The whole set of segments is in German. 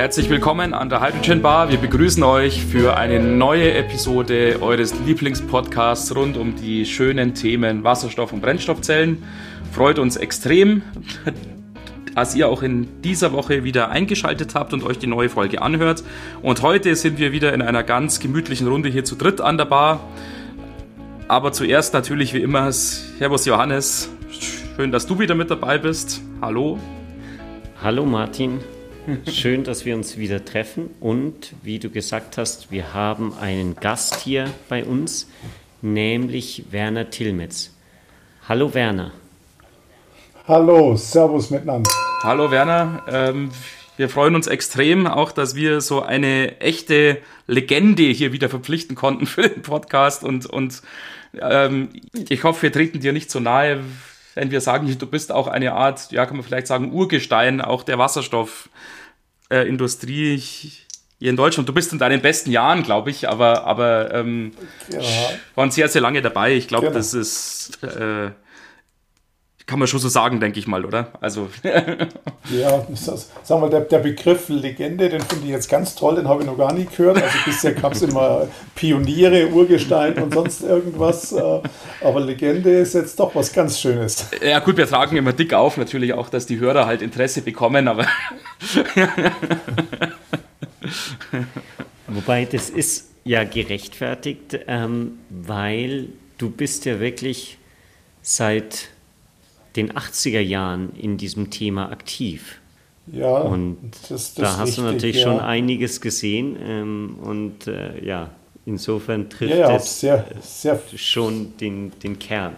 Herzlich willkommen an der Hydrogen Bar. Wir begrüßen euch für eine neue Episode eures Lieblingspodcasts rund um die schönen Themen Wasserstoff und Brennstoffzellen. Freut uns extrem, dass ihr auch in dieser Woche wieder eingeschaltet habt und euch die neue Folge anhört. Und heute sind wir wieder in einer ganz gemütlichen Runde hier zu dritt an der Bar. Aber zuerst natürlich wie immer Servus Johannes. Schön, dass du wieder mit dabei bist. Hallo. Hallo Martin. Schön, dass wir uns wieder treffen und wie du gesagt hast, wir haben einen Gast hier bei uns, nämlich Werner Tilmetz. Hallo Werner. Hallo, Servus miteinander. Hallo Werner, ähm, wir freuen uns extrem auch, dass wir so eine echte Legende hier wieder verpflichten konnten für den Podcast und, und ähm, ich hoffe, wir treten dir nicht so nahe, wenn wir sagen, du bist auch eine Art, ja, kann man vielleicht sagen, Urgestein auch der Wasserstoffindustrie äh, hier in Deutschland. Du bist in deinen besten Jahren, glaube ich, aber, aber ähm, ja. waren sehr, sehr lange dabei. Ich glaube, genau. das ist äh, kann man schon so sagen, denke ich mal, oder? Also. ja, das, sagen wir, der, der Begriff Legende, den finde ich jetzt ganz toll, den habe ich noch gar nie gehört. Also bisher gab es immer Pioniere, Urgestein und sonst irgendwas. Äh, aber Legende ist jetzt doch was ganz Schönes. Ja, gut, wir tragen immer dick auf, natürlich auch, dass die Hörer halt Interesse bekommen, aber. Wobei, das ist ja gerechtfertigt, ähm, weil du bist ja wirklich seit den 80er Jahren in diesem Thema aktiv. Ja, und das, das da hast richtig, du natürlich ja. schon einiges gesehen ähm, und äh, ja, insofern trifft ja, ja, es sehr, sehr schon den, den Kern.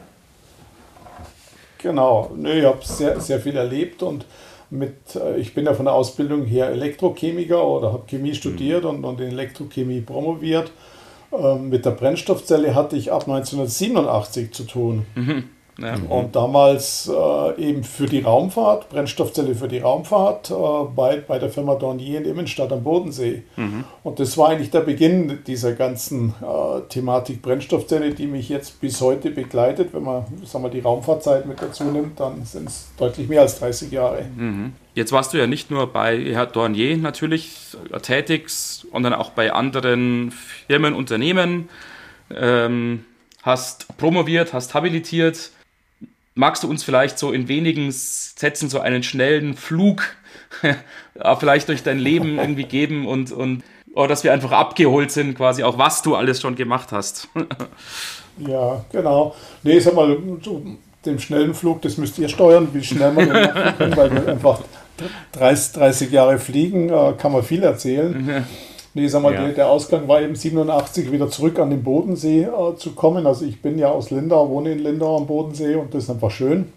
Genau, Nö, ich habe sehr, sehr viel erlebt und mit, äh, ich bin ja von der Ausbildung her Elektrochemiker oder habe Chemie studiert mhm. und, und in Elektrochemie promoviert. Ähm, mit der Brennstoffzelle hatte ich ab 1987 zu tun. Mhm. Ja. Mhm. Und damals äh, eben für die Raumfahrt, Brennstoffzelle für die Raumfahrt, äh, bei, bei der Firma Dornier in Immenstadt am Bodensee. Mhm. Und das war eigentlich der Beginn dieser ganzen äh, Thematik Brennstoffzelle, die mich jetzt bis heute begleitet. Wenn man sagen wir, die Raumfahrtzeit mit dazu nimmt, dann sind es deutlich mehr als 30 Jahre. Mhm. Jetzt warst du ja nicht nur bei Herr Dornier natürlich tätig, sondern auch bei anderen Firmen, Unternehmen. Ähm, hast promoviert, hast habilitiert magst du uns vielleicht so in wenigen Sätzen so einen schnellen Flug vielleicht durch dein Leben irgendwie geben und, und oder dass wir einfach abgeholt sind, quasi auch was du alles schon gemacht hast. ja, genau. Nee, sag mal, den schnellen Flug, das müsst ihr steuern, wie schnell man den machen können, weil wir einfach 30, 30 Jahre fliegen, äh, kann man viel erzählen. Nee, sag mal, ja. der, der, Ausgang war eben 87 wieder zurück an den Bodensee äh, zu kommen. Also ich bin ja aus Lindau, wohne in Lindau am Bodensee und das ist einfach schön.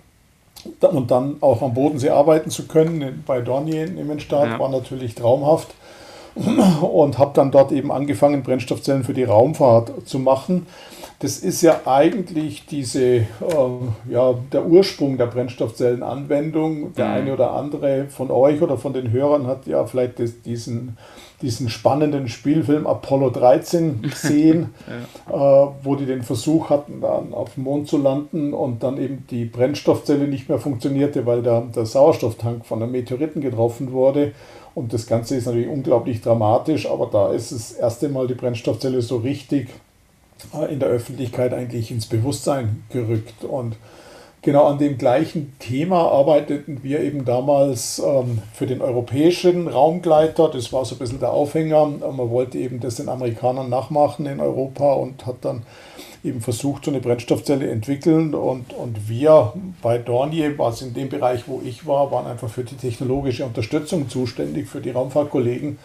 Und dann auch am Bodensee arbeiten zu können, bei Dornier in Immenstadt, ja. war natürlich traumhaft. Und habe dann dort eben angefangen, Brennstoffzellen für die Raumfahrt zu machen. Das ist ja eigentlich diese, äh, ja, der Ursprung der Brennstoffzellenanwendung. Der mhm. eine oder andere von euch oder von den Hörern hat ja vielleicht das, diesen diesen spannenden Spielfilm Apollo 13 gesehen, ja. äh, wo die den Versuch hatten, dann auf dem Mond zu landen und dann eben die Brennstoffzelle nicht mehr funktionierte, weil der, der Sauerstofftank von einem Meteoriten getroffen wurde. Und das Ganze ist natürlich unglaublich dramatisch, aber da ist das erste Mal die Brennstoffzelle so richtig äh, in der Öffentlichkeit eigentlich ins Bewusstsein gerückt. Und Genau an dem gleichen Thema arbeiteten wir eben damals ähm, für den europäischen Raumgleiter. Das war so ein bisschen der Aufhänger. Man wollte eben das den Amerikanern nachmachen in Europa und hat dann eben versucht, so eine Brennstoffzelle entwickeln. Und, und wir bei Dornier, was in dem Bereich, wo ich war, waren einfach für die technologische Unterstützung zuständig, für die Raumfahrtkollegen.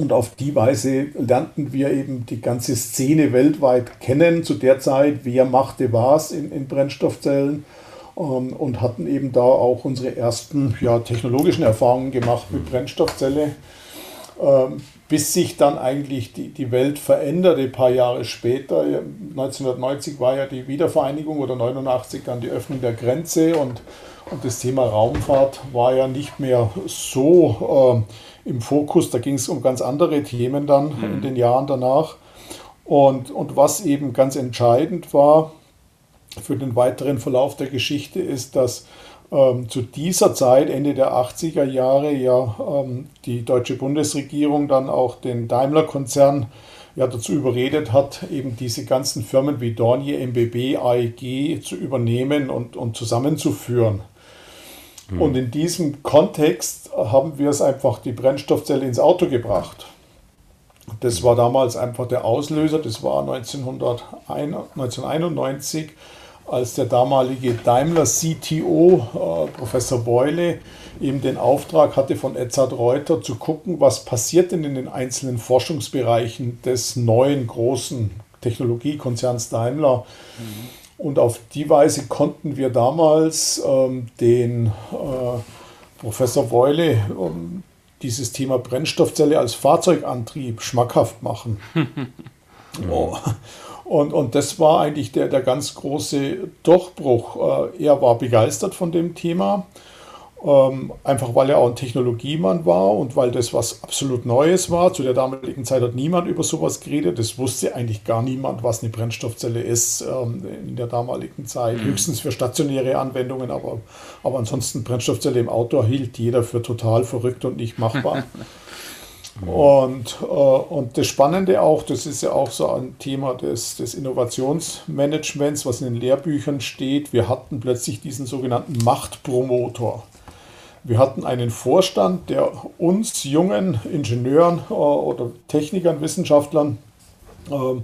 Und auf die Weise lernten wir eben die ganze Szene weltweit kennen. Zu der Zeit, wer machte was in, in Brennstoffzellen ähm, und hatten eben da auch unsere ersten ja, technologischen Erfahrungen gemacht mit Brennstoffzelle. Ähm, bis sich dann eigentlich die, die Welt veränderte, ein paar Jahre später. 1990 war ja die Wiedervereinigung oder 89 dann die Öffnung der Grenze und, und das Thema Raumfahrt war ja nicht mehr so. Äh, im Fokus. Da ging es um ganz andere Themen dann mhm. in den Jahren danach. Und, und was eben ganz entscheidend war für den weiteren Verlauf der Geschichte, ist, dass ähm, zu dieser Zeit, Ende der 80er Jahre, ja ähm, die deutsche Bundesregierung dann auch den Daimler-Konzern ja dazu überredet hat, eben diese ganzen Firmen wie Dornier, MBB, AEG zu übernehmen und, und zusammenzuführen. Mhm. Und in diesem Kontext haben wir es einfach die Brennstoffzelle ins Auto gebracht. Das war damals einfach der Auslöser, das war 1991 als der damalige Daimler CTO, äh, Professor Beule, eben den Auftrag hatte von Edzard Reuter zu gucken, was passiert denn in den einzelnen Forschungsbereichen des neuen großen Technologiekonzerns Daimler. Mhm. Und auf die Weise konnten wir damals ähm, den äh, Professor Beule ähm, dieses Thema Brennstoffzelle als Fahrzeugantrieb schmackhaft machen. oh. Und, und das war eigentlich der, der ganz große Durchbruch. Äh, er war begeistert von dem Thema, ähm, einfach weil er auch ein Technologiemann war und weil das was absolut Neues war. Zu der damaligen Zeit hat niemand über sowas geredet. Das wusste eigentlich gar niemand, was eine Brennstoffzelle ist ähm, in der damaligen Zeit. Mhm. Höchstens für stationäre Anwendungen, aber, aber ansonsten Brennstoffzelle im Auto hielt jeder für total verrückt und nicht machbar. Und, äh, und das Spannende auch, das ist ja auch so ein Thema des, des Innovationsmanagements, was in den Lehrbüchern steht. Wir hatten plötzlich diesen sogenannten Machtpromotor. Wir hatten einen Vorstand, der uns jungen Ingenieuren äh, oder Technikern, Wissenschaftlern äh,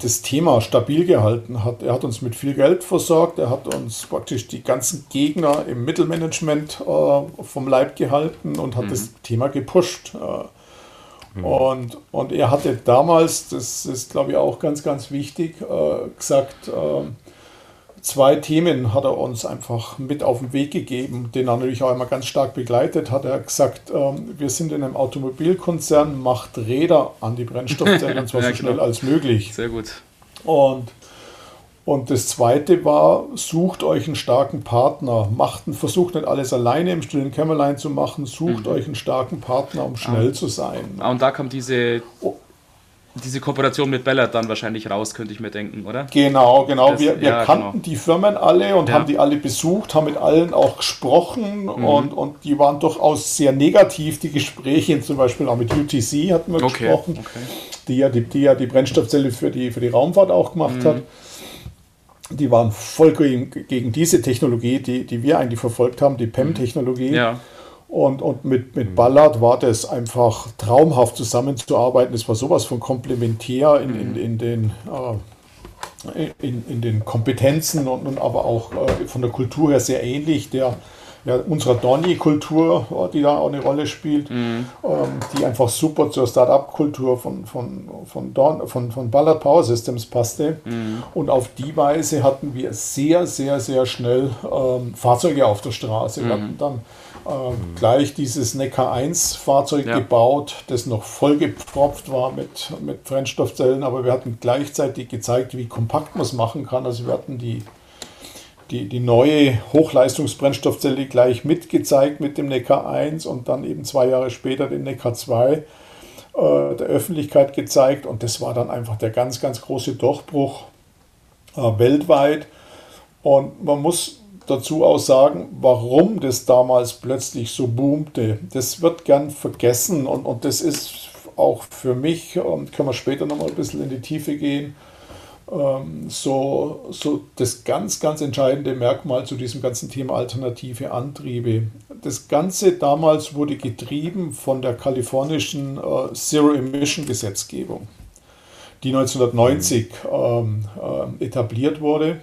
das Thema stabil gehalten hat. Er hat uns mit viel Geld versorgt, er hat uns praktisch die ganzen Gegner im Mittelmanagement äh, vom Leib gehalten und hat mhm. das Thema gepusht. Äh, mhm. und, und er hatte damals, das ist glaube ich auch ganz, ganz wichtig, äh, gesagt, äh, zwei Themen hat er uns einfach mit auf den Weg gegeben, den er natürlich auch immer ganz stark begleitet hat. Er hat gesagt, ähm, wir sind in einem Automobilkonzern, macht Räder an die Brennstoffzelle und zwar ja, so schnell genau. als möglich. Sehr gut. Und, und das zweite war, sucht euch einen starken Partner. Macht, versucht nicht alles alleine im stillen Kämmerlein zu machen, sucht mhm. euch einen starken Partner, um schnell ah. zu sein. Ah, und da kam diese. Oh diese Kooperation mit Ballard dann wahrscheinlich raus, könnte ich mir denken, oder? Genau, genau. Das, wir, wir ja, kannten genau. die Firmen alle und ja. haben die alle besucht, haben mit allen auch gesprochen mhm. und, und die waren durchaus sehr negativ, die Gespräche, zum Beispiel auch mit UTC hatten wir okay. gesprochen, okay. Die, ja, die, die ja die Brennstoffzelle für die, für die Raumfahrt auch gemacht mhm. hat. Die waren voll gegen, gegen diese Technologie, die, die wir eigentlich verfolgt haben, die PEM-Technologie. Ja. Und, und mit, mit Ballard war das einfach traumhaft zusammenzuarbeiten. Es war sowas von komplementär in, in, in, den, äh, in, in den Kompetenzen und, und aber auch äh, von der Kultur her sehr ähnlich. Der, ja, unserer Donny-Kultur, die da auch eine Rolle spielt, mhm. ähm, die einfach super zur Start-up-Kultur von, von, von, Don, von, von Ballard Power Systems passte. Mhm. Und auf die Weise hatten wir sehr, sehr, sehr schnell ähm, Fahrzeuge auf der Straße. Mhm. Wir hatten dann äh, gleich dieses Neckar 1 Fahrzeug ja. gebaut, das noch vollgepropft war mit, mit Brennstoffzellen, aber wir hatten gleichzeitig gezeigt, wie kompakt man es machen kann. Also wir hatten die, die, die neue Hochleistungsbrennstoffzelle gleich mitgezeigt mit dem Neckar 1 und dann eben zwei Jahre später den Neckar 2 äh, der Öffentlichkeit gezeigt und das war dann einfach der ganz, ganz große Durchbruch äh, weltweit. Und man muss dazu auch sagen, warum das damals plötzlich so boomte. Das wird gern vergessen und, und das ist auch für mich, und können wir später nochmal ein bisschen in die Tiefe gehen, ähm, so, so das ganz, ganz entscheidende Merkmal zu diesem ganzen Thema alternative Antriebe. Das Ganze damals wurde getrieben von der kalifornischen äh, Zero-Emission-Gesetzgebung, die 1990 ähm, äh, etabliert wurde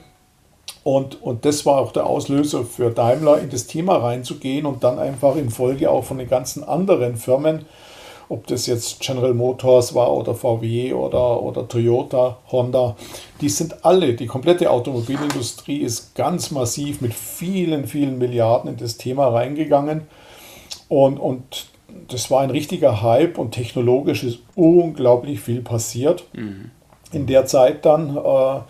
und, und das war auch der Auslöser für Daimler, in das Thema reinzugehen und dann einfach in Folge auch von den ganzen anderen Firmen, ob das jetzt General Motors war oder VW oder, oder Toyota, Honda, die sind alle, die komplette Automobilindustrie ist ganz massiv mit vielen, vielen Milliarden in das Thema reingegangen. Und, und das war ein richtiger Hype und technologisch ist unglaublich viel passiert. Mhm. In der Zeit dann. Äh,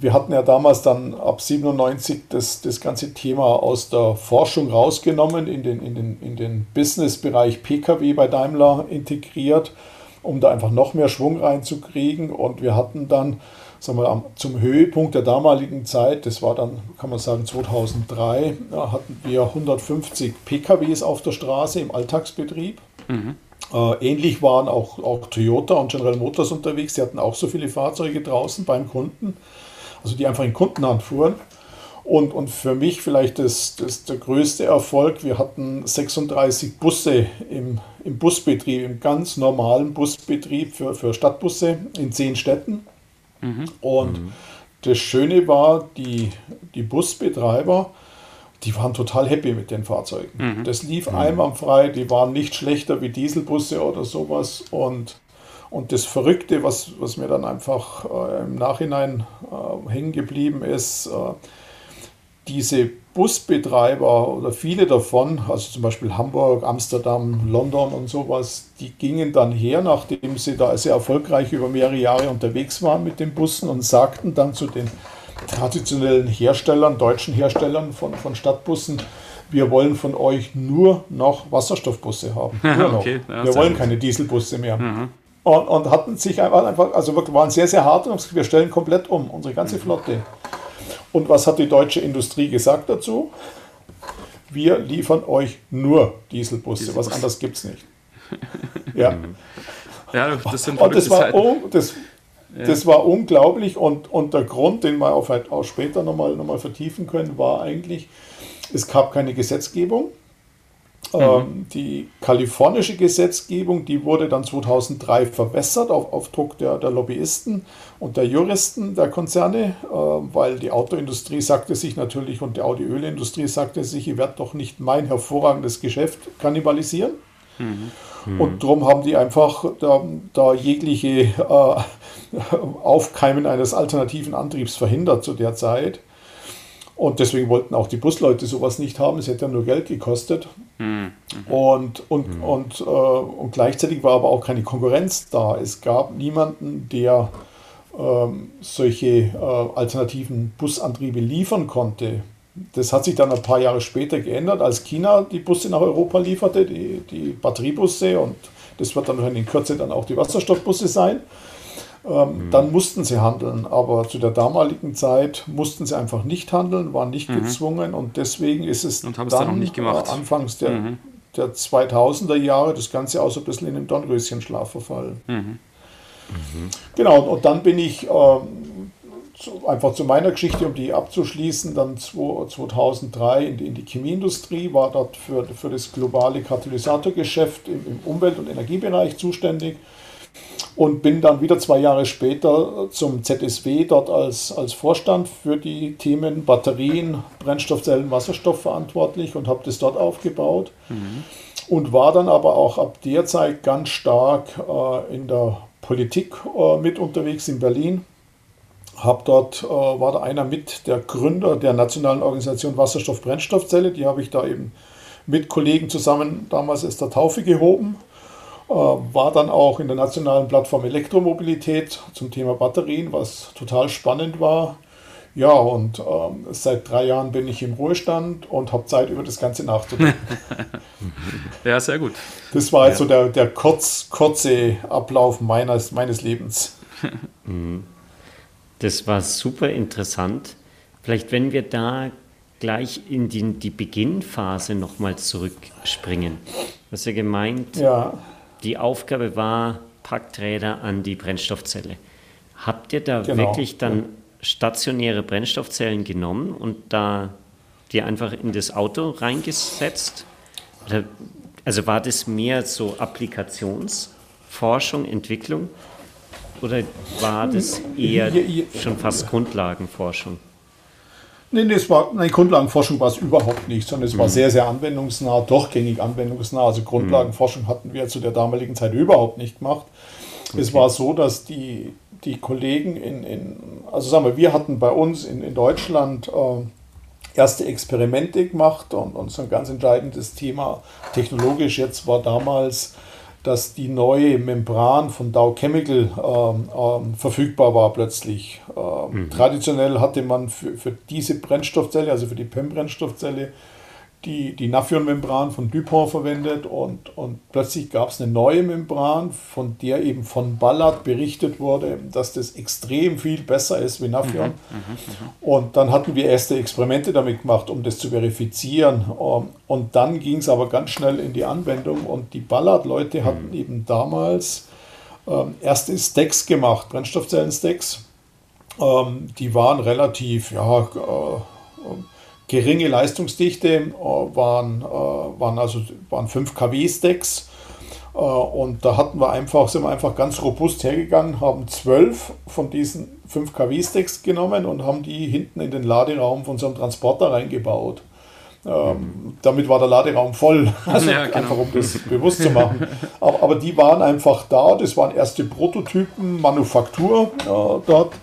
wir hatten ja damals dann ab 97 das, das ganze Thema aus der Forschung rausgenommen, in den, in den, in den Businessbereich Pkw bei Daimler integriert. um da einfach noch mehr Schwung reinzukriegen. Und wir hatten dann, sagen wir, zum Höhepunkt der damaligen Zeit, das war dann, kann man sagen, 2003, ja, hatten wir 150 PKWs auf der Straße im Alltagsbetrieb. Mhm. Äh, ähnlich waren auch, auch Toyota und General Motors unterwegs. Die hatten auch so viele Fahrzeuge draußen beim Kunden, also die einfach in Kundenhand fuhren. Und, und für mich vielleicht das, das der größte Erfolg, wir hatten 36 Busse im, im Busbetrieb, im ganz normalen Busbetrieb für, für Stadtbusse in zehn Städten. Mhm. Und mhm. das Schöne war, die, die Busbetreiber, die waren total happy mit den Fahrzeugen. Mhm. Das lief mhm. einwandfrei, die waren nicht schlechter wie Dieselbusse oder sowas. Und, und das Verrückte, was, was mir dann einfach äh, im Nachhinein äh, hängen geblieben ist, äh, diese Busbetreiber oder viele davon, also zum Beispiel Hamburg, Amsterdam, London und sowas, die gingen dann her, nachdem sie da sehr erfolgreich über mehrere Jahre unterwegs waren mit den Bussen und sagten dann zu den traditionellen Herstellern, deutschen Herstellern von, von Stadtbussen, wir wollen von euch nur noch Wasserstoffbusse haben. Noch. okay, wir wollen keine Dieselbusse mehr. Mhm. Und, und, hatten sich einfach, also wirklich waren sehr, sehr hart und gesagt, wir stellen komplett um, unsere ganze mhm. Flotte. Und was hat die deutsche Industrie gesagt dazu? Wir liefern euch nur Dieselbusse, Dieselbus. was anderes gibt es nicht. Ja. ja, das sind und das war, um, das, ja. das war unglaublich und, und der Grund, den wir auch, auch später nochmal noch mal vertiefen können, war eigentlich, es gab keine Gesetzgebung. Mhm. Ähm, die kalifornische Gesetzgebung, die wurde dann 2003 verwässert auf, auf Druck der, der, Lobbyisten und der Juristen der Konzerne, äh, weil die Autoindustrie sagte sich natürlich und die Audi-Ölindustrie sagte sich, ich werde doch nicht mein hervorragendes Geschäft kannibalisieren. Mhm. Mhm. Und darum haben die einfach da, da jegliche äh, Aufkeimen eines alternativen Antriebs verhindert zu der Zeit. Und deswegen wollten auch die Busleute sowas nicht haben. Es hätte ja nur Geld gekostet. Mhm. Und, und, mhm. und, äh, und gleichzeitig war aber auch keine Konkurrenz da. Es gab niemanden, der ähm, solche äh, alternativen Busantriebe liefern konnte. Das hat sich dann ein paar Jahre später geändert, als China die Busse nach Europa lieferte, die, die Batteriebusse. Und das wird dann in Kürze dann auch die Wasserstoffbusse sein. Ähm, mhm. Dann mussten sie handeln, aber zu der damaligen Zeit mussten sie einfach nicht handeln, waren nicht mhm. gezwungen und deswegen ist es und dann, dann nicht gemacht. Äh, anfangs der, mhm. der 2000er Jahre das Ganze auch so ein bisschen in den Dornröschenschlaf verfallen. Mhm. Mhm. Genau, und dann bin ich ähm, zu, einfach zu meiner Geschichte, um die abzuschließen, dann 2003 in die, in die Chemieindustrie, war dort für, für das globale Katalysatorgeschäft im, im Umwelt- und Energiebereich zuständig und bin dann wieder zwei Jahre später zum ZSW dort als, als Vorstand für die Themen Batterien, Brennstoffzellen, Wasserstoff verantwortlich und habe das dort aufgebaut. Mhm. Und war dann aber auch ab der Zeit ganz stark äh, in der Politik äh, mit unterwegs in Berlin. Hab dort, äh, war da einer mit der Gründer der nationalen Organisation Wasserstoff-Brennstoffzelle. Die habe ich da eben mit Kollegen zusammen damals aus der Taufe gehoben war dann auch in der nationalen Plattform Elektromobilität zum Thema Batterien, was total spannend war. Ja, und ähm, seit drei Jahren bin ich im Ruhestand und habe Zeit, über das Ganze nachzudenken. ja, sehr gut. Das war jetzt ja. so der, der kurz, kurze Ablauf meines, meines Lebens. Mhm. Das war super interessant. Vielleicht, wenn wir da gleich in die, die Beginnphase nochmal zurückspringen. Was ihr gemeint, ja die Aufgabe war, Packträder an die Brennstoffzelle. Habt ihr da genau. wirklich dann stationäre Brennstoffzellen genommen und da die einfach in das Auto reingesetzt? Oder, also war das mehr so Applikationsforschung, Entwicklung? Oder war das eher schon fast Grundlagenforschung? Nee, es war, nein, Grundlagenforschung war es überhaupt nicht, sondern es mhm. war sehr, sehr anwendungsnah, durchgängig anwendungsnah. Also Grundlagenforschung mhm. hatten wir zu der damaligen Zeit überhaupt nicht gemacht. Okay. Es war so, dass die, die Kollegen in, in, also sagen wir, wir hatten bei uns in, in Deutschland äh, erste Experimente gemacht und, und so ein ganz entscheidendes Thema technologisch jetzt war damals dass die neue Membran von Dow Chemical ähm, ähm, verfügbar war plötzlich. Ähm, mhm. Traditionell hatte man für, für diese Brennstoffzelle, also für die PEM-Brennstoffzelle, die, die Nafion-Membran von Dupont verwendet und, und plötzlich gab es eine neue Membran, von der eben von Ballard berichtet wurde, dass das extrem viel besser ist wie Nafion. Mhm, mh, mh. Und dann hatten wir erste Experimente damit gemacht, um das zu verifizieren. Ähm, und dann ging es aber ganz schnell in die Anwendung und die Ballard-Leute hatten mhm. eben damals ähm, erste Stacks gemacht, Brennstoffzellen-Stacks. Ähm, die waren relativ, ja, äh, geringe Leistungsdichte, äh, waren, äh, waren also waren 5 kW Stacks. Äh, und da hatten wir einfach, sind wir einfach ganz robust hergegangen, haben 12 von diesen 5 kW Stacks genommen und haben die hinten in den Laderaum von so einem Transporter reingebaut. Ähm, damit war der Laderaum voll, also ja, genau. einfach um das bewusst zu machen. Aber, aber, die waren einfach da, das waren erste Prototypen, Manufaktur äh, dort.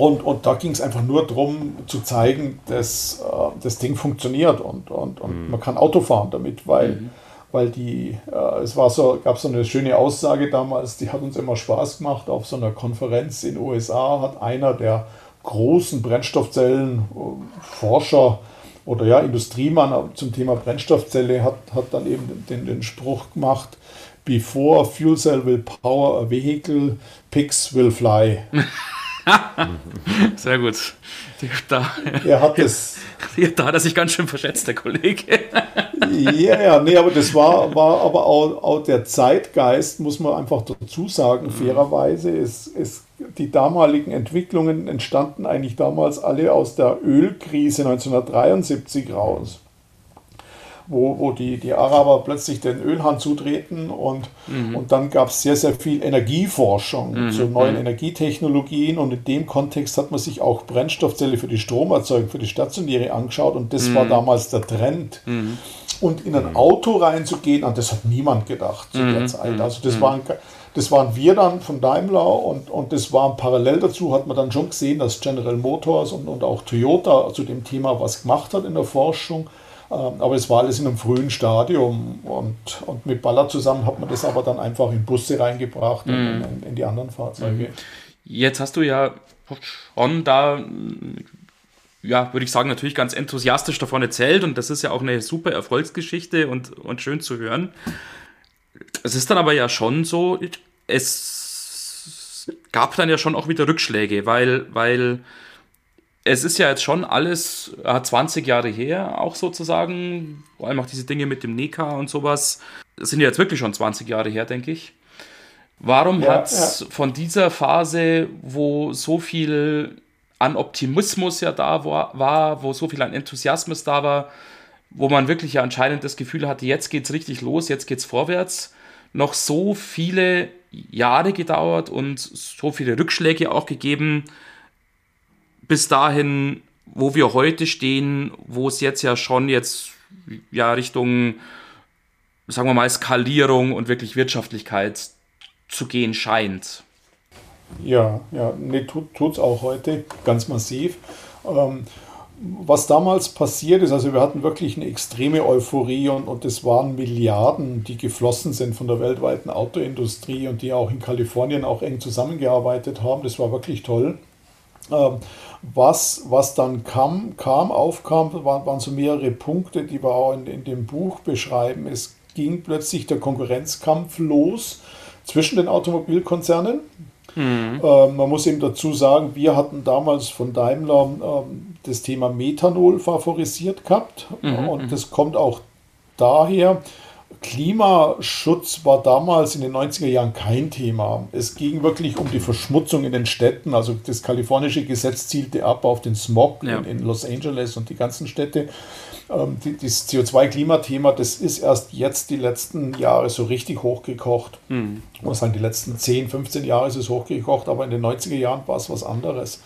Und, und da ging es einfach nur darum zu zeigen, dass äh, das Ding funktioniert und, und, und mhm. man kann Auto fahren damit, weil, mhm. weil die, äh, es war so, gab so eine schöne Aussage damals, die hat uns immer Spaß gemacht. Auf so einer Konferenz in den USA hat einer der großen Brennstoffzellenforscher oder ja, Industriemann zum Thema Brennstoffzelle hat, hat dann eben den, den Spruch gemacht, Before fuel cell will power a vehicle, pigs will fly. Sehr gut. Da, er hat es. Da hat er sich ganz schön verschätzt, der Kollege. Ja, ja, nee, aber das war, war aber auch, auch der Zeitgeist, muss man einfach dazu sagen, mhm. fairerweise. Es, es, die damaligen Entwicklungen entstanden eigentlich damals alle aus der Ölkrise 1973 raus wo, wo die, die Araber plötzlich den Ölhahn zutreten und, mhm. und dann gab es sehr, sehr viel Energieforschung mhm. zu neuen mhm. Energietechnologien und in dem Kontext hat man sich auch Brennstoffzelle für die Stromerzeugung, für die stationäre angeschaut und das mhm. war damals der Trend. Mhm. Und in ein Auto reinzugehen, an das hat niemand gedacht zu der mhm. Zeit. Also das waren das waren wir dann von Daimler und, und das war parallel dazu, hat man dann schon gesehen, dass General Motors und, und auch Toyota zu dem Thema was gemacht hat in der Forschung. Ähm, aber es war alles in einem frühen Stadium und, und mit Baller zusammen hat man das aber dann einfach in Busse reingebracht mhm. und in, in, die anderen Fahrzeuge. Mhm. Jetzt hast du ja schon da, ja, würde ich sagen, natürlich ganz enthusiastisch davon erzählt und das ist ja auch eine super Erfolgsgeschichte und, und schön zu hören. Es ist dann aber ja schon so, es gab dann ja schon auch wieder Rückschläge, weil, weil es ist ja jetzt schon alles äh, 20 Jahre her, auch sozusagen. Vor allem auch diese Dinge mit dem Neka und sowas. Das sind ja jetzt wirklich schon 20 Jahre her, denke ich. Warum ja, hat es ja. von dieser Phase, wo so viel an Optimismus ja da war, war, wo so viel an Enthusiasmus da war, wo man wirklich ja anscheinend das Gefühl hatte, jetzt geht es richtig los, jetzt geht es vorwärts, noch so viele Jahre gedauert und so viele Rückschläge auch gegeben, bis dahin, wo wir heute stehen, wo es jetzt ja schon jetzt ja Richtung, sagen wir mal, Skalierung und wirklich Wirtschaftlichkeit zu gehen scheint. Ja, ja, nee, tut es auch heute ganz massiv. Ähm, was damals passiert ist, also wir hatten wirklich eine extreme Euphorie und, und es waren Milliarden, die geflossen sind von der weltweiten Autoindustrie und die auch in Kalifornien auch eng zusammengearbeitet haben. Das war wirklich toll. Ähm, was, was dann kam, kam aufkam, waren, waren so mehrere Punkte, die wir auch in, in dem Buch beschreiben. Es ging plötzlich der Konkurrenzkampf los zwischen den Automobilkonzernen. Mhm. Ähm, man muss eben dazu sagen, wir hatten damals von Daimler ähm, das Thema Methanol favorisiert gehabt. Mhm. Und mhm. das kommt auch daher, Klimaschutz war damals in den 90er Jahren kein Thema. Es ging wirklich um die Verschmutzung in den Städten. Also das kalifornische Gesetz zielte ab auf den Smog ja. in, Los Angeles und die ganzen Städte. Ähm, die, das CO2-Klimathema, das ist erst jetzt die letzten Jahre so richtig hochgekocht. Mhm. Ich muss sagen, die letzten 10, 15 Jahre ist es hochgekocht, aber in den 90er Jahren war es was anderes.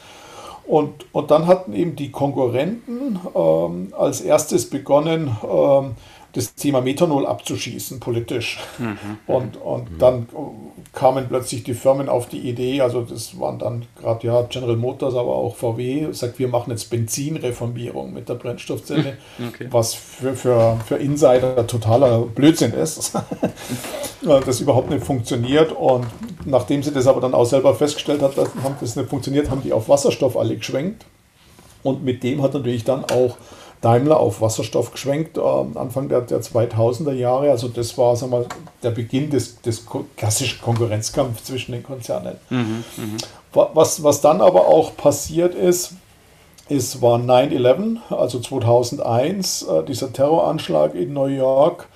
Und, und dann hatten eben die Konkurrenten ähm, als erstes begonnen, ähm, das Thema Methanol abzuschießen politisch. Mhm. Und, und mhm. dann kamen plötzlich die Firmen auf die Idee, also das waren dann gerade ja General Motors, aber auch VW, sagt, wir machen jetzt Benzinreformierung mit der Brennstoffzelle, okay. was für, für, für Insider totaler Blödsinn ist, das überhaupt nicht funktioniert. Und nachdem sie das aber dann auch selber festgestellt hat, dass das nicht funktioniert, haben die auf Wasserstoff alle geschwenkt. Und mit dem hat natürlich dann auch Daimler auf Wasserstoff geschwenkt, äh, Anfang der, der 2000er Jahre. Also das war sagen wir, der Beginn des, des klassischen Konkurrenzkampfs zwischen den Konzernen. Mhm, mh. was, was dann aber auch passiert ist, ist war 9-11, also 2001, äh, dieser Terroranschlag in New York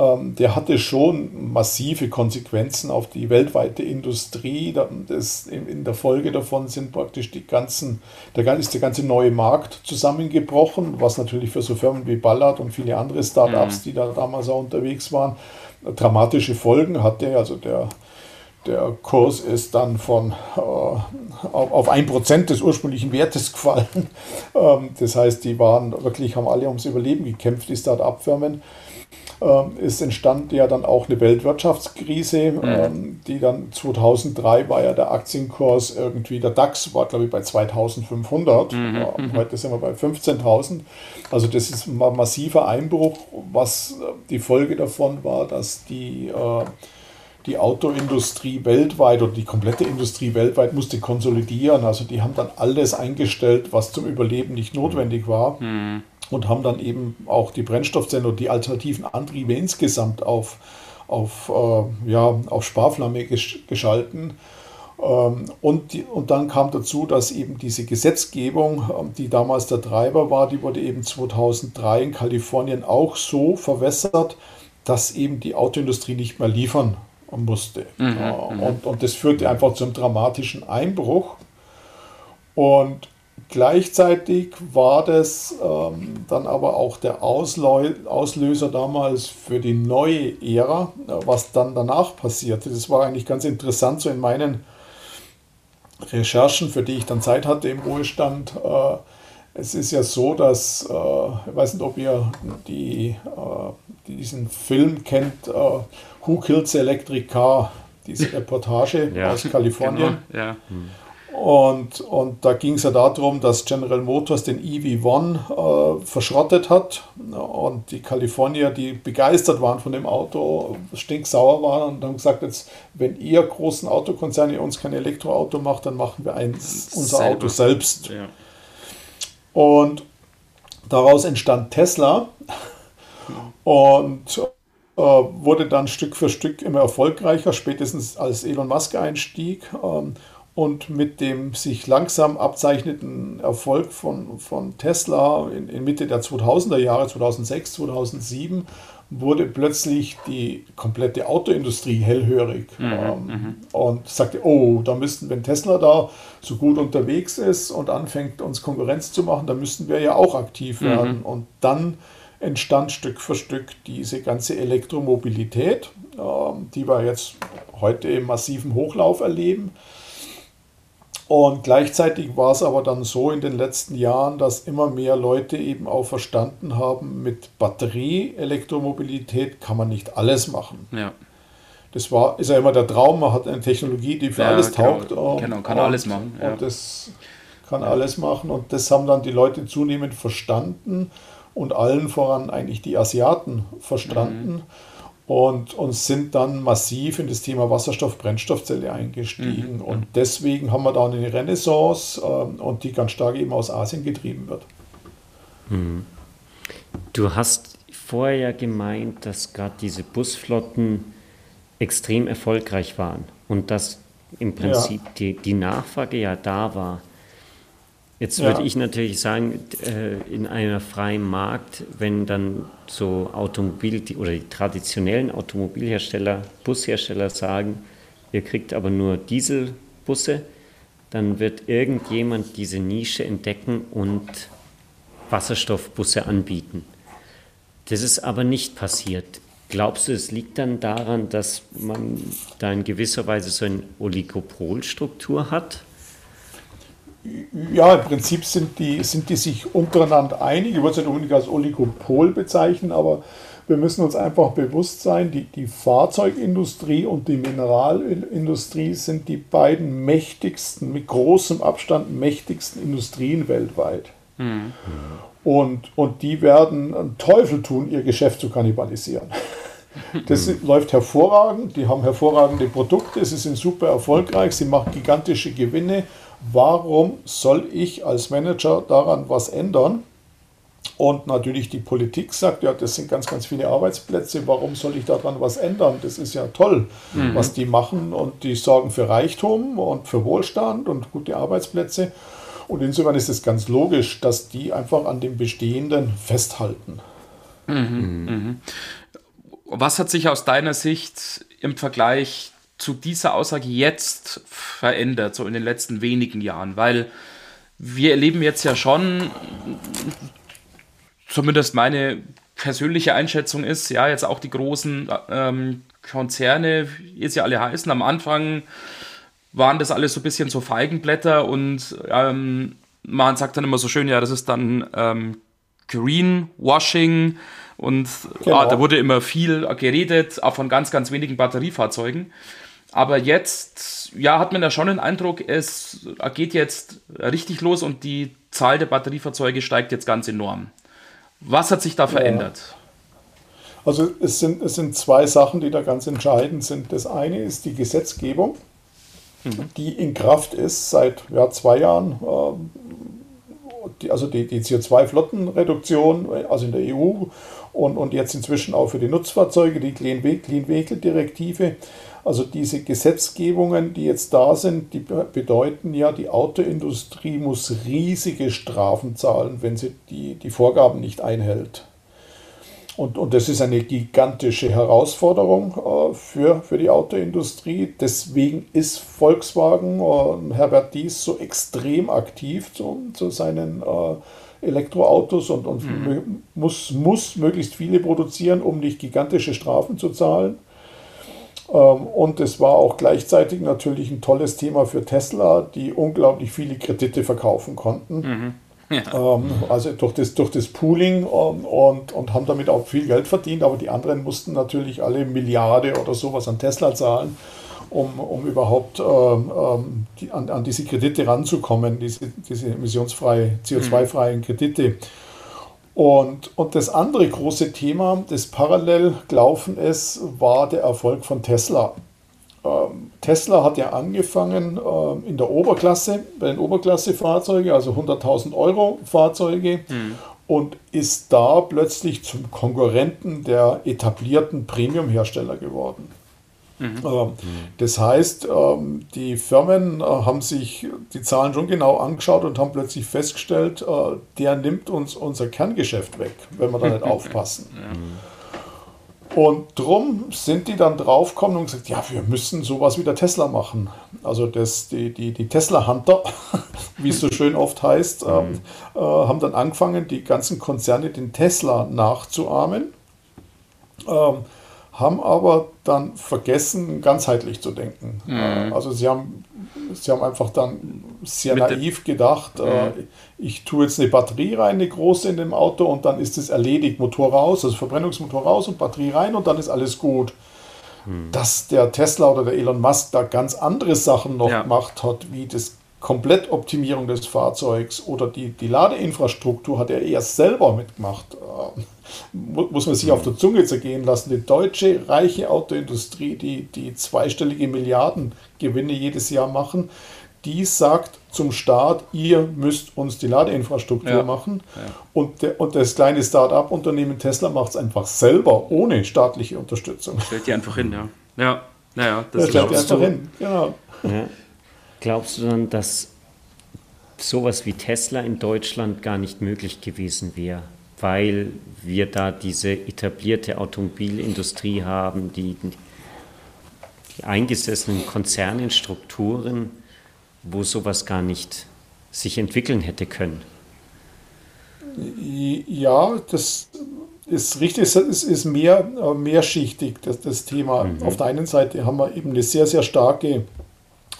der hatte schon massive Konsequenzen auf die weltweite Industrie. Das, in der Folge davon sind praktisch die ganzen, der, ist der ganze neue Markt zusammengebrochen, was natürlich für so Firmen wie Ballard und viele andere Startups, mhm. die da damals auch unterwegs waren, dramatische Folgen hatte. Also der, der Kurs ist dann von äh, auf ein Prozent des ursprünglichen Wertes gefallen. Ähm, das heißt, die waren wirklich, haben alle ums Überleben gekämpft, die Start-up-Firmen. Ähm, es entstand ja dann auch eine Weltwirtschaftskrise, mhm. ähm, die dann 2003 war ja der Aktienkurs irgendwie, der DAX war glaube ich bei 2500, mhm. mhm. heute sind wir bei 15.000. Also das ist ein massiver Einbruch, was äh, die Folge davon war, dass die äh, die Autoindustrie weltweit oder die komplette Industrie weltweit musste konsolidieren. Also die haben dann alles eingestellt, was zum Überleben nicht notwendig war. Mhm und haben dann eben auch die Brennstoffzellen und die alternativen Antriebe insgesamt auf, auf, äh, ja, auf Sparflamme gesch geschalten. Ähm, und, die, und dann kam dazu, dass eben diese Gesetzgebung, ähm, die damals der Treiber war, die wurde eben 2003 in Kalifornien auch so verwässert, dass eben die Autoindustrie nicht mehr liefern musste. Mhm, äh, und, und das führte einfach zum dramatischen Einbruch. Und Gleichzeitig war das ähm, dann aber auch der Ausleu Auslöser damals für die neue Ära, äh, was dann danach passierte. Das war eigentlich ganz interessant, so in meinen Recherchen, für die ich dann Zeit hatte im Ruhestand. Äh, es ist ja so, dass, äh, ich weiß nicht, ob ihr die, äh, diesen Film kennt, äh, Who Kills Electric Car, diese Reportage ja, aus Kalifornien. Genau, ja. Hm. Und, und da ging es ja darum, dass General Motors den EV1 äh, verschrottet hat und die Kalifornier, die begeistert waren von dem Auto, stinksauer waren und haben gesagt, jetzt, wenn ihr großen Autokonzerne uns kein Elektroauto macht, dann machen wir eins, unser Selber. Auto selbst. Ja. Und daraus entstand Tesla und äh, wurde dann Stück für Stück immer erfolgreicher, spätestens als Elon Musk einstieg. Ähm, und mit dem sich langsam abzeichneten Erfolg von, von Tesla in, in Mitte der 2000er Jahre, 2006, 2007, wurde plötzlich die komplette Autoindustrie hellhörig mhm, ähm, mhm. und sagte, oh, da müssten, wenn Tesla da so gut unterwegs ist und anfängt, uns Konkurrenz zu machen, dann müssten wir ja auch aktiv mhm. werden. Mhm. Und dann entstand Stück für Stück diese ganze Elektromobilität, ähm, die wir jetzt heute im massiven Hochlauf erleben. Und gleichzeitig war es aber dann so in den letzten Jahren, dass immer mehr Leute eben auch verstanden haben, mit Batterie-Elektromobilität kann man nicht alles machen. Ja. Das war, ist ja immer der Traum, man hat eine Technologie, die für ja, alles genau, taugt. Genau, genau kann und, alles machen. Ja. Und das kann alles machen. Und das haben dann die Leute zunehmend verstanden und allen voran eigentlich die Asiaten verstanden. Mhm und, und sind dann massiv in das Thema Wasserstoff-Brennstoffzelle eingestiegen. Mhm. Und deswegen haben wir da eine Renaissance äh, und die ganz stark eben aus Asien getrieben wird. Mhm. Du hast vorher ja gemeint, dass gerade diese Busflotten extrem erfolgreich waren und dass im Prinzip ja. die, die Nachfrage ja da war. Jetzt ja. würde ich natürlich sagen, äh, in einem freien Markt, wenn dann so Automobil oder die traditionellen Automobilhersteller, Bushersteller sagen, ihr kriegt aber nur Dieselbusse, dann wird irgendjemand diese Nische entdecken und Wasserstoffbusse anbieten. Das ist aber nicht passiert. Glaubst du, es liegt dann daran, dass man da in gewisser Weise so eine Oligopolstruktur hat? Ja, im Prinzip sind die, sind die sich untereinander einig. Ich würde es nicht unbedingt als Oligopol bezeichnen, aber wir müssen uns einfach bewusst sein, die, die Fahrzeugindustrie und die Mineralindustrie sind die beiden mächtigsten, mit großem Abstand mächtigsten Industrien weltweit. Mhm. Und, und die werden einen Teufel tun, ihr Geschäft zu kannibalisieren. Das mhm. läuft hervorragend, die haben hervorragende Produkte, sie sind super erfolgreich, sie machen gigantische Gewinne warum soll ich als Manager daran was ändern? Und natürlich die Politik sagt, ja, das sind ganz, ganz viele Arbeitsplätze, warum soll ich daran was ändern? Das ist ja toll, mhm. was die machen und die sorgen für Reichtum und für Wohlstand und gute Arbeitsplätze. Und insofern ist es ganz logisch, dass die einfach an dem Bestehenden festhalten. Mhm. Mhm. Was hat sich aus deiner Sicht im Vergleich zu dieser Aussage jetzt verändert, so in den letzten wenigen Jahren? Weil wir erleben jetzt ja schon zumindest meine persönliche Einschätzung ist, ja, jetzt auch die großen ähm, Konzerne, wie sie alle heißen, am Anfang waren das alles so ein bisschen so Feigenblätter und ähm, man sagt dann immer so schön, ja, das ist dann ähm, Greenwashing und genau. ah, da wurde immer viel geredet, auch von ganz, ganz wenigen Batteriefahrzeugen. Aber jetzt, ja, hat man ja schon den Eindruck, es geht jetzt richtig los und die Zahl der Batteriefahrzeuge steigt jetzt ganz enorm. Was hat sich da verändert? Ja. Also es sind, es sind zwei Sachen, die da ganz entscheidend sind. Das eine ist die Gesetzgebung, mhm. die in Kraft ist seit ja, zwei Jahren. Äh, die, also die, die CO2-Flottenreduktion, also in der EU und, und jetzt inzwischen auch für die Nutzfahrzeuge, die Clean Vehicle-Direktive. Also diese Gesetzgebungen, die jetzt da sind, die bedeuten ja, die Autoindustrie muss riesige Strafen zahlen, wenn sie die, die Vorgaben nicht einhält. Und, und das ist eine gigantische Herausforderung äh, für, für die Autoindustrie. Deswegen ist Volkswagen, äh, Herbert Dies, so extrem aktiv zu, zu seinen äh, Elektroautos und, und mhm. muss, muss möglichst viele produzieren, um nicht gigantische Strafen zu zahlen. Ähm, und es war auch gleichzeitig natürlich ein tolles Thema für Tesla, die unglaublich viele Kredite verkaufen konnten. Mhm. Ja. Ähm, also durch das, durch das Pooling und, und, und, haben damit auch viel Geld verdient, aber die anderen mussten natürlich alle Milliarde oder sowas an Tesla zahlen, um, um überhaupt ähm, ähm die, an, an diese Kredite ranzukommen, diese, diese emissionsfreie, CO2-freien Kredite. Und, und das andere große Thema, das parallel gelaufen ist, war der Erfolg von Tesla. Ähm, Tesla hat ja angefangen äh, in der Oberklasse, bei den Oberklasse-Fahrzeugen, also 100.000 Euro Fahrzeuge, mhm. und ist da plötzlich zum Konkurrenten der etablierten Premium-Hersteller geworden. Mhm. Ähm, das heißt, ähm, die Firmen äh, haben sich die Zahlen schon genau angeschaut und haben plötzlich festgestellt, äh, der nimmt uns unser Kerngeschäft weg, wenn wir da nicht aufpassen. Und drum sind die dann draufgekommen und gesagt, ja, wir müssen sowas wie der Tesla machen. Also das, die, die, die Tesla-Hunter, wie es so schön oft heißt, mhm. ähm, äh, haben dann angefangen, die ganzen Konzerne den Tesla nachzuahmen. Ähm, haben aber dann vergessen, ganzheitlich zu denken. Mhm. Äh, also sie haben, sie haben einfach dann sehr Mit naiv gedacht, mhm. äh, ich tue jetzt eine Batterie rein, eine große in dem Auto und dann ist es erledigt, Motor raus, also Verbrennungsmotor raus und Batterie rein und dann ist alles gut. Mhm. Dass der Tesla oder der Elon Musk da ganz andere Sachen noch ja. gemacht hat, wie das Komplettoptimierung des Fahrzeugs oder die, die Ladeinfrastruktur hat er erst selber mitgemacht. Muss man sich auf der Zunge zergehen lassen. Die deutsche reiche Autoindustrie, die, die zweistellige Milliardengewinne jedes Jahr machen, die sagt zum Staat, ihr müsst uns die Ladeinfrastruktur ja. machen. Ja. Und, der, und das kleine Start-up-Unternehmen Tesla macht es einfach selber, ohne staatliche Unterstützung. Stellt die einfach hin, ja. Ja, naja, das, das stellt die einfach du. hin, genau. Ja. Glaubst du dann, dass sowas wie Tesla in Deutschland gar nicht möglich gewesen wäre? Weil wir da diese etablierte Automobilindustrie haben, die, die eingesessenen Konzernenstrukturen, wo sowas gar nicht sich entwickeln hätte können. Ja, das ist richtig, es ist mehr, äh, mehrschichtig, das, das Thema. Mhm. Auf der einen Seite haben wir eben eine sehr, sehr starke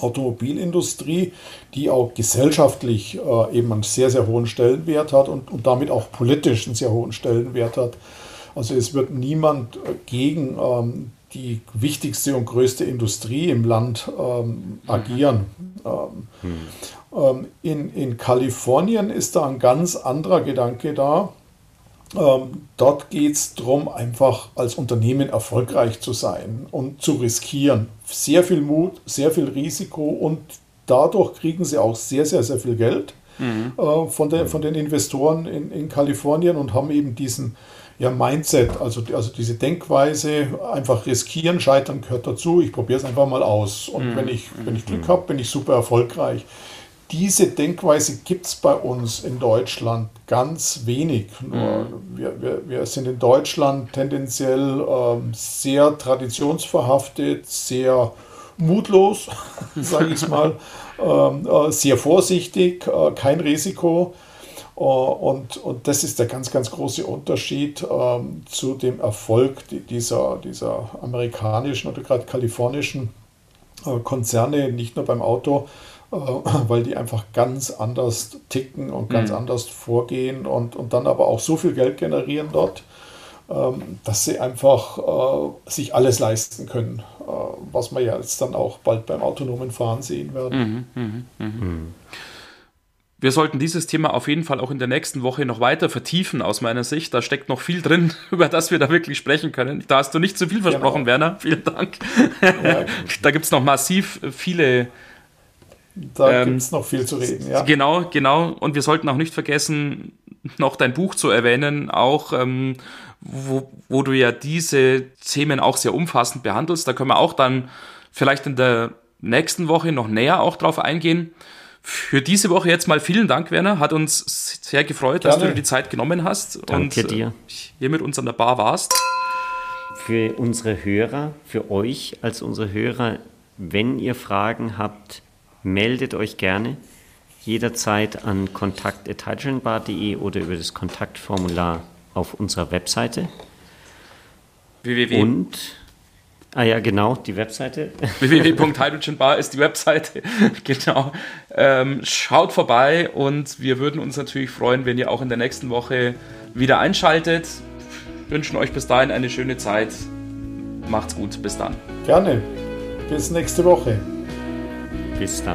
Automobilindustrie, die auch gesellschaftlich äh, eben einen sehr, sehr hohen Stellenwert hat und, und damit auch politisch einen sehr hohen Stellenwert hat. Also es wird niemand äh, gegen ähm, die wichtigste und größte Industrie im Land ähm, agieren. Ähm, hm. in, in Kalifornien ist da ein ganz anderer Gedanke da. Ähm, dort geht es darum, einfach als Unternehmen erfolgreich zu sein und zu riskieren. Sehr viel Mut, sehr viel Risiko und dadurch kriegen sie auch sehr, sehr, sehr viel Geld. mhm. äh, von, der, von den Investoren in, in Kalifornien und haben eben diesen ja, Mindset, also, also diese Denkweise, einfach riskieren, scheitern gehört dazu, ich probiere es einfach mal aus. Und mhm. wenn, ich, wenn ich Glück mhm. habe, bin ich super erfolgreich. Diese Denkweise gibt es bei uns in Deutschland ganz wenig. Mhm. wir, wir, wir sind in Deutschland tendenziell ähm, sehr traditionsverhaftet, sehr mutlos, sage ich mal, ähm, äh, sehr vorsichtig, äh, kein Risiko. Äh, und, und das ist der ganz, ganz große Unterschied ähm, zu dem Erfolg dieser, dieser amerikanischen oder gerade kalifornischen äh, Konzerne, nicht nur beim Auto, weil die einfach ganz anders ticken und ganz mhm. anders vorgehen und, und dann aber auch so viel Geld generieren dort, ähm, dass sie einfach äh, sich alles leisten können, äh, was wir ja jetzt dann auch bald beim autonomen Fahren sehen werden. Mhm, mh, mh. Mhm. Wir sollten dieses Thema auf jeden Fall auch in der nächsten Woche noch weiter vertiefen, aus meiner Sicht. Da steckt noch viel drin, über das wir da wirklich sprechen können. Da hast du nicht zu viel versprochen, genau. Werner. Vielen Dank. Ja. da gibt es noch massiv viele. Da ähm, gibt es noch viel zu reden, ja. Genau, genau. Und wir sollten auch nicht vergessen, noch dein Buch zu erwähnen, auch ähm, wo, wo du ja diese Themen auch sehr umfassend behandelst. Da können wir auch dann vielleicht in der nächsten Woche noch näher auch drauf eingehen. Für diese Woche jetzt mal vielen Dank, Werner. Hat uns sehr gefreut, Gerne. dass du dir die Zeit genommen hast Danke und dir. Äh, hier mit uns an der Bar warst. Für unsere Hörer, für euch als unsere Hörer, wenn ihr Fragen habt, meldet euch gerne jederzeit an kontakt.hydrogenbar.de oder über das Kontaktformular auf unserer Webseite. www. Und Ah ja, genau, die Webseite. www.hydrogenbar ist die Webseite. genau. Ähm, schaut vorbei und wir würden uns natürlich freuen, wenn ihr auch in der nächsten Woche wieder einschaltet. Wünschen euch bis dahin eine schöne Zeit. Macht's gut, bis dann. Gerne. Bis nächste Woche. cristã.